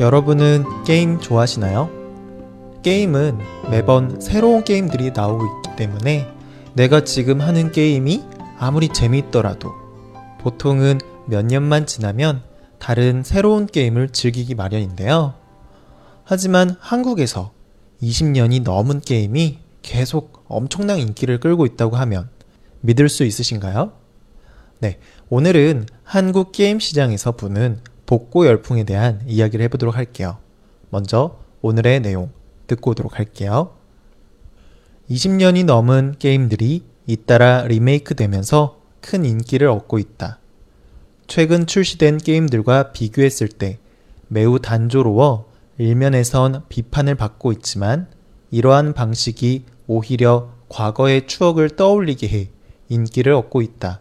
여러분은 게임 좋아하시나요? 게임은 매번 새로운 게임들이 나오고 있기 때문에 내가 지금 하는 게임이 아무리 재미있더라도 보통은 몇 년만 지나면 다른 새로운 게임을 즐기기 마련인데요. 하지만 한국에서 20년이 넘은 게임이 계속 엄청난 인기를 끌고 있다고 하면 믿을 수 있으신가요? 네, 오늘은 한국 게임 시장에서 부는 복고 열풍에 대한 이야기를 해보도록 할게요. 먼저 오늘의 내용 듣고 오도록 할게요. 20년이 넘은 게임들이 잇따라 리메이크 되면서 큰 인기를 얻고 있다. 최근 출시된 게임들과 비교했을 때 매우 단조로워 일면에선 비판을 받고 있지만 이러한 방식이 오히려 과거의 추억을 떠올리게 해 인기를 얻고 있다.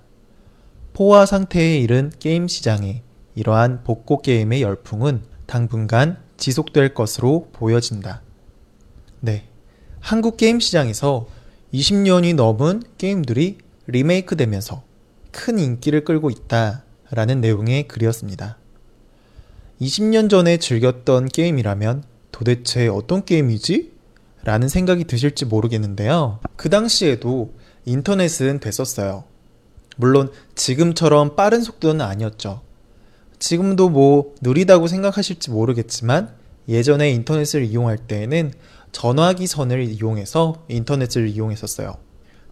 포화 상태에 이른 게임 시장에 이러한 복고 게임의 열풍은 당분간 지속될 것으로 보여진다. 네. 한국 게임 시장에서 20년이 넘은 게임들이 리메이크 되면서 큰 인기를 끌고 있다라는 내용의 글이었습니다. 20년 전에 즐겼던 게임이라면 도대체 어떤 게임이지? 라는 생각이 드실지 모르겠는데요. 그 당시에도 인터넷은 됐었어요. 물론 지금처럼 빠른 속도는 아니었죠. 지금도 뭐 느리다고 생각하실지 모르겠지만 예전에 인터넷을 이용할 때에는 전화기 선을 이용해서 인터넷을 이용했었어요.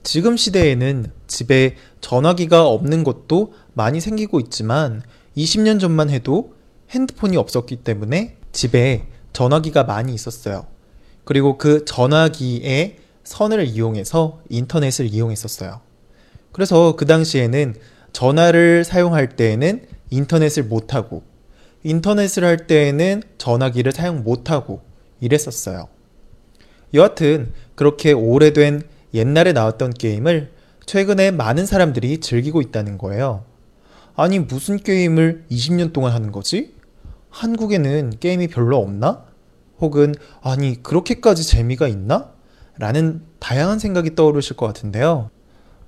지금 시대에는 집에 전화기가 없는 것도 많이 생기고 있지만 20년 전만 해도 핸드폰이 없었기 때문에 집에 전화기가 많이 있었어요. 그리고 그 전화기에 선을 이용해서 인터넷을 이용했었어요. 그래서 그 당시에는 전화를 사용할 때에는 인터넷을 못하고 인터넷을 할 때에는 전화기를 사용 못하고 이랬었어요. 여하튼 그렇게 오래된 옛날에 나왔던 게임을 최근에 많은 사람들이 즐기고 있다는 거예요. 아니 무슨 게임을 20년 동안 하는 거지? 한국에는 게임이 별로 없나? 혹은 아니 그렇게까지 재미가 있나? 라는 다양한 생각이 떠오르실 것 같은데요.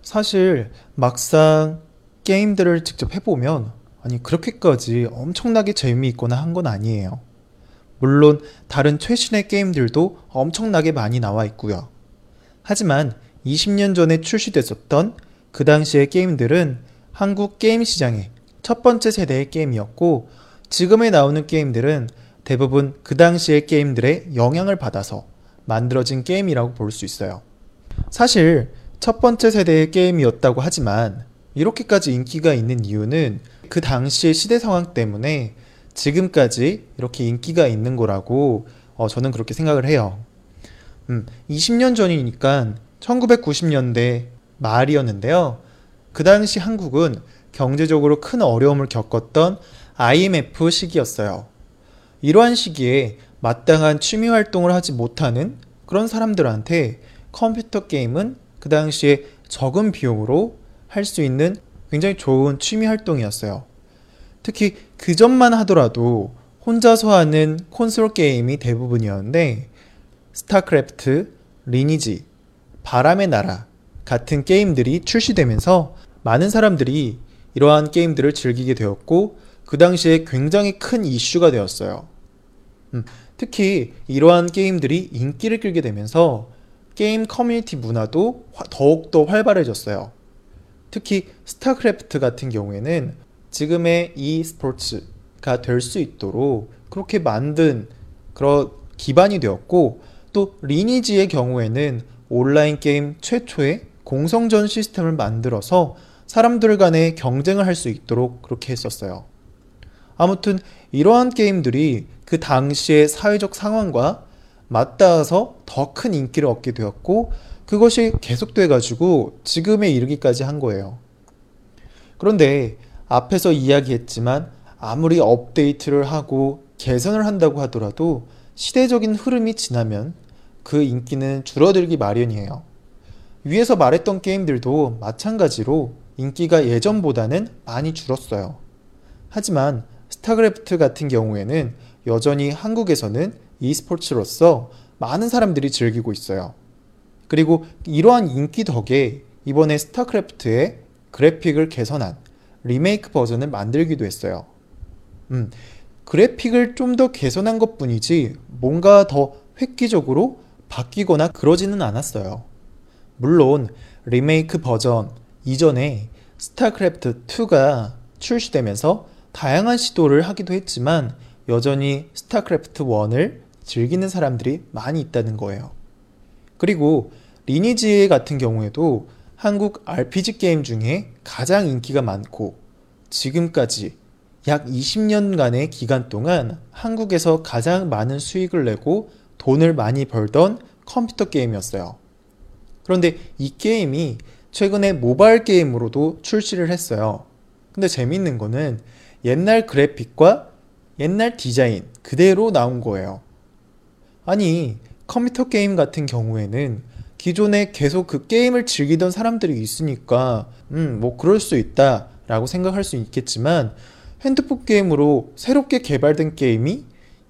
사실 막상 게임들을 직접 해보면 아니 그렇게까지 엄청나게 재미있거나 한 건 아니에요. 물론 다른 최신의 게임들도 엄청나게 많이 나와 있고요. 하지만 20년 전에 출시됐었던 그 당시의 게임들은 한국 게임 시장의 첫 번째 세대의 게임이었고 지금에 나오는 게임들은 대부분 그 당시의 게임들의 영향을 받아서 만들어진 게임이라고 볼 수 있어요. 사실 첫 번째 세대의 게임이었다고 하지만 이렇게까지 인기가 있는 이유는 그 당시의 시대 상황 때문에 지금까지 이렇게 인기가 있는 거라고 어, 저는 그렇게 생각을 해요. 음, 20년 전이니까 1990년대 말이었는데요. 그 당시 한국은 경제적으로 큰 어려움을 겪었던 IMF 시기였어요. 이러한 시기에 마땅한 취미 활동을 하지 못하는 그런 사람들한테 컴퓨터 게임은 그 당시에 적은 비용으로 할 수 있는 굉장히 좋은 취미 활동이었어요. 특히 그 전만 하더라도 혼자서 하는 콘솔 게임이 대부분이었는데 스타크래프트, 리니지, 바람의 나라 같은 게임들이 출시되면서 많은 사람들이 이러한 게임들을 즐기게 되었고 그 당시에 굉장히 큰 이슈가 되었어요. 음, 특히 이러한 게임들이 인기를 끌게 되면서 게임 커뮤니티 문화도 더욱더 활발해졌어요. 특히 스타크래프트 같은 경우에는 지금의 e 스포츠가 될 수 있도록 그렇게 만든 그런 기반이 되었고 또 리니지의 경우에는 온라인 게임 최초의 공성전 시스템을 만들어서 사람들 간에 경쟁을 할 수 있도록 그렇게 했었어요. 아무튼 이러한 게임들이 그 당시의 사회적 상황과 맞닿아서 더 큰 인기를 얻게 되었고 그것이 계속돼 가지고 지금에 이르기까지 한 거예요. 그런데 앞에서 이야기했지만 아무리 업데이트를 하고 개선을 한다고 하더라도 시대적인 흐름이 지나면 그 인기는 줄어들기 마련이에요. 위에서 말했던 게임들도 마찬가지로 인기가 예전보다는 많이 줄었어요. 하지만 스타크래프트 같은 경우에는 여전히 한국에서는 e스포츠로서 많은 사람들이 즐기고 있어요. 그리고 이러한 인기 덕에 이번에 스타크래프트의 그래픽을 개선한 리메이크 버전을 만들기도 했어요. 음, 그래픽을 좀 더 개선한 것 뿐이지 뭔가 더 획기적으로 바뀌거나 그러지는 않았어요. 물론 리메이크 버전 이전에 스타크래프트 2가 출시되면서 다양한 시도를 하기도 했지만 여전히 스타크래프트 1을 즐기는 사람들이 많이 있다는 거예요. 그리고 리니지 같은 경우에도 한국 RPG 게임 중에 가장 인기가 많고 지금까지 약 20년간의 기간 동안 한국에서 가장 많은 수익을 내고 돈을 많이 벌던 컴퓨터 게임이었어요. 그런데 이 게임이 최근에 모바일 게임으로도 출시를 했어요. 근데 재밌는 거는 옛날 그래픽과 옛날 디자인 그대로 나온 거예요. 아니, 컴퓨터 게임 같은 경우에는 기존에 계속 그 게임을 즐기던 사람들이 있으니까, 음, 뭐 그럴 수 있다 라고 생각할 수 있겠지만, 핸드폰 게임으로 새롭게 개발된 게임이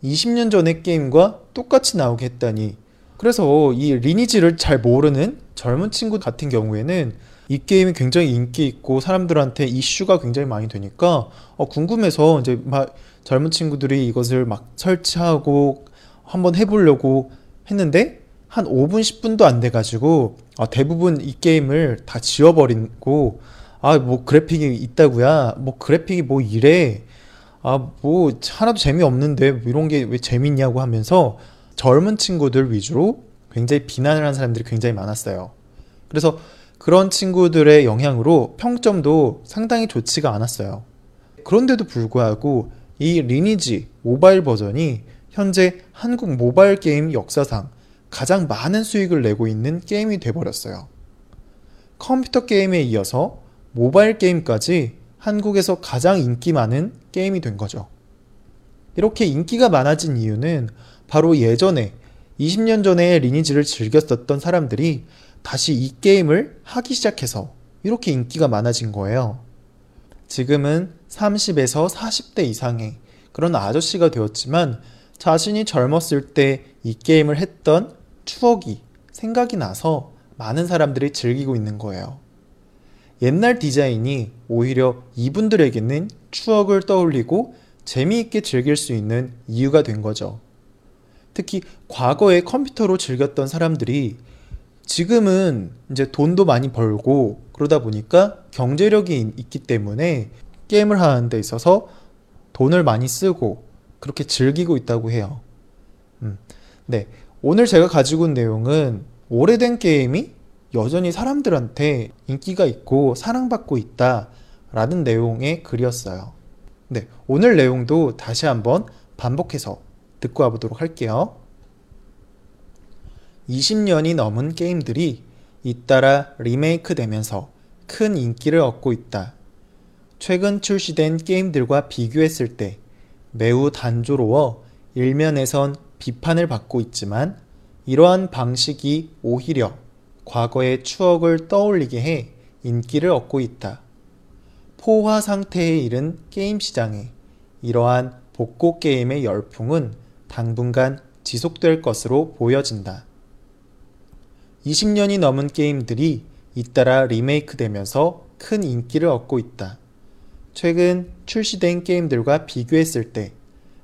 20년 전의 게임과 똑같이 나오게 했다니. 그래서 이 리니지를 잘 모르는 젊은 친구 같은 경우에는 이 게임이 굉장히 인기 있고 사람들한테 이슈가 굉장히 많이 되니까 어, 궁금해서 이제 막 젊은 친구들이 이것을 막 설치하고 한번 해보려고 했는데 한 5분 10분도 안 돼가지고 아, 대부분 이 게임을 다 지워버리고 아 뭐 그래픽이 있다고야 뭐 그래픽이 뭐 이래 아 뭐 하나도 재미없는데 뭐 이런 게 왜 재밌냐고 하면서 젊은 친구들 위주로 굉장히 비난을 한 사람들이 굉장히 많았어요. 그래서 그런 친구들의 영향으로 평점도 상당히 좋지가 않았어요. 그런데도 불구하고 이 리니지 모바일 버전이 현재 한국 모바일 게임 역사상 가장 많은 수익을 내고 있는 게임이 돼버렸어요. 컴퓨터 게임에 이어서 모바일 게임까지 한국에서 가장 인기 많은 게임이 된 거죠. 이렇게 인기가 많아진 이유는 바로 예전에 20년 전에 리니지를 즐겼었던 사람들이 다시 이 게임을 하기 시작해서 이렇게 인기가 많아진 거예요. 지금은 30에서 40대 이상의 그런 아저씨가 되었지만 자신이 젊었을 때 이 게임을 했던 추억이 생각이 나서 많은 사람들이 즐기고 있는 거예요. 옛날 디자인이 오히려 이분들에게는 추억을 떠올리고 재미있게 즐길 수 있는 이유가 된 거죠. 특히 과거에 컴퓨터로 즐겼던 사람들이 지금은 이제 돈도 많이 벌고 그러다 보니까 경제력이 있기 때문에 게임을 하는 데 있어서 돈을 많이 쓰고 그렇게 즐기고 있다고 해요. 음. 네. 오늘 제가 가지고 온 내용은 오래된 게임이 여전히 사람들한테 인기가 있고 사랑받고 있다 라는 내용의 글이었어요. 네. 오늘 내용도 다시 한번 반복해서 듣고 와보도록 할게요. 20년이 넘은 게임들이 잇따라 리메이크 되면서 큰 인기를 얻고 있다. 최근 출시된 게임들과 비교했을 때 매우 단조로워 일면에선 비판을 받고 있지만 이러한 방식이 오히려 과거의 추억을 떠올리게 해 인기를 얻고 있다. 포화 상태에 이른 게임 시장에 이러한 복고 게임의 열풍은 당분간 지속될 것으로 보여진다. 20년이 넘은 게임들이 잇따라 리메이크 되면서 큰 인기를 얻고 있다. 최근 출시된 게임들과 비교했을 때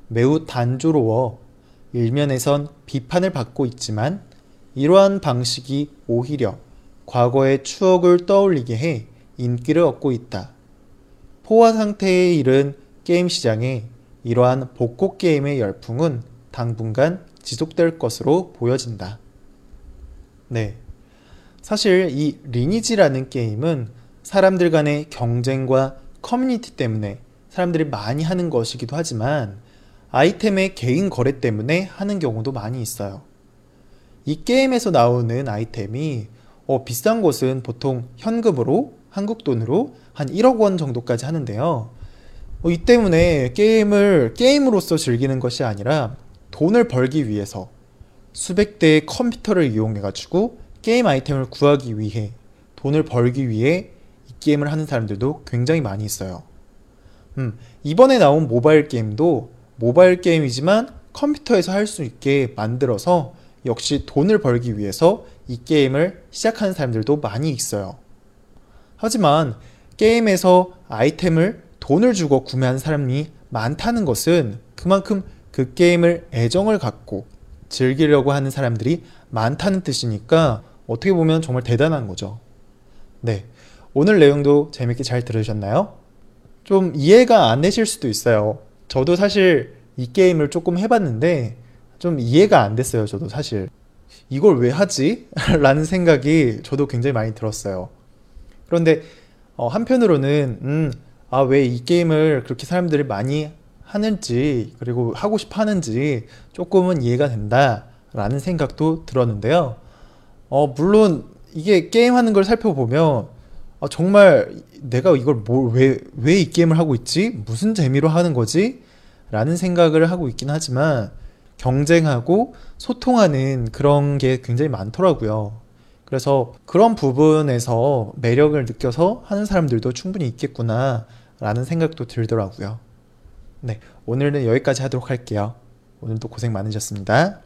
매우 단조로워 일면에선 비판을 받고 있지만 이러한 방식이 오히려 과거의 추억을 떠올리게 해 인기를 얻고 있다. 포화 상태에 이른 게임 시장에 이러한 복고 게임의 열풍은 당분간 지속될 것으로 보여진다. 네. 사실 이 리니지라는 게임은 사람들 간의 경쟁과 커뮤니티 때문에 사람들이 많이 하는 것이기도 하지만 아이템의 개인 거래 때문에 하는 경우도 많이 있어요. 이 게임에서 나오는 아이템이 어, 비싼 곳은 보통 현금으로 한국 돈으로 한 1억 원 정도까지 하는데요. 어, 이 때문에 게임을 게임으로서 즐기는 것이 아니라 돈을 벌기 위해서 수백 대의 컴퓨터를 이용해 가지고 게임 아이템을 구하기 위해 돈을 벌기 위해 이 게임을 하는 사람들도 굉장히 많이 있어요. 음, 이번에 나온 모바일 게임도 모바일 게임이지만 컴퓨터에서 할 수 있게 만들어서 역시 돈을 벌기 위해서 이 게임을 시작하는 사람들도 많이 있어요. 하지만 게임에서 아이템을 돈을 주고 구매하는 사람이 많다는 것은 그만큼 그 게임을 애정을 갖고 즐기려고 하는 사람들이 많다는 뜻이니까 어떻게 보면 정말 대단한 거죠. 네. 오늘 내용도 재밌게 잘 들으셨나요? 좀 이해가 안 되실 수도 있어요. 저도 사실 이 게임을 조금 해봤는데 좀 이해가 안 됐어요. 저도 사실. 이걸 왜 하지? 라는 생각이 저도 굉장히 많이 들었어요. 그런데 어, 한편으로는 음, 아, 왜 이 게임을 그렇게 사람들이 많이 하는지 그리고 하고 싶어 하는지 조금은 이해가 된다라는 생각도 들었는데요. 어, 물론 이게 게임하는 걸 살펴보면 아, 정말 내가 이걸 왜, 왜 이 게임을 하고 있지? 무슨 재미로 하는 거지? 라는 생각을 하고 있긴 하지만 경쟁하고 소통하는 그런 게 굉장히 많더라고요. 그래서 그런 부분에서 매력을 느껴서 하는 사람들도 충분히 있겠구나 라는 생각도 들더라고요. 네, 오늘은 여기까지 하도록 할게요. 오늘도 고생 많으셨습니다.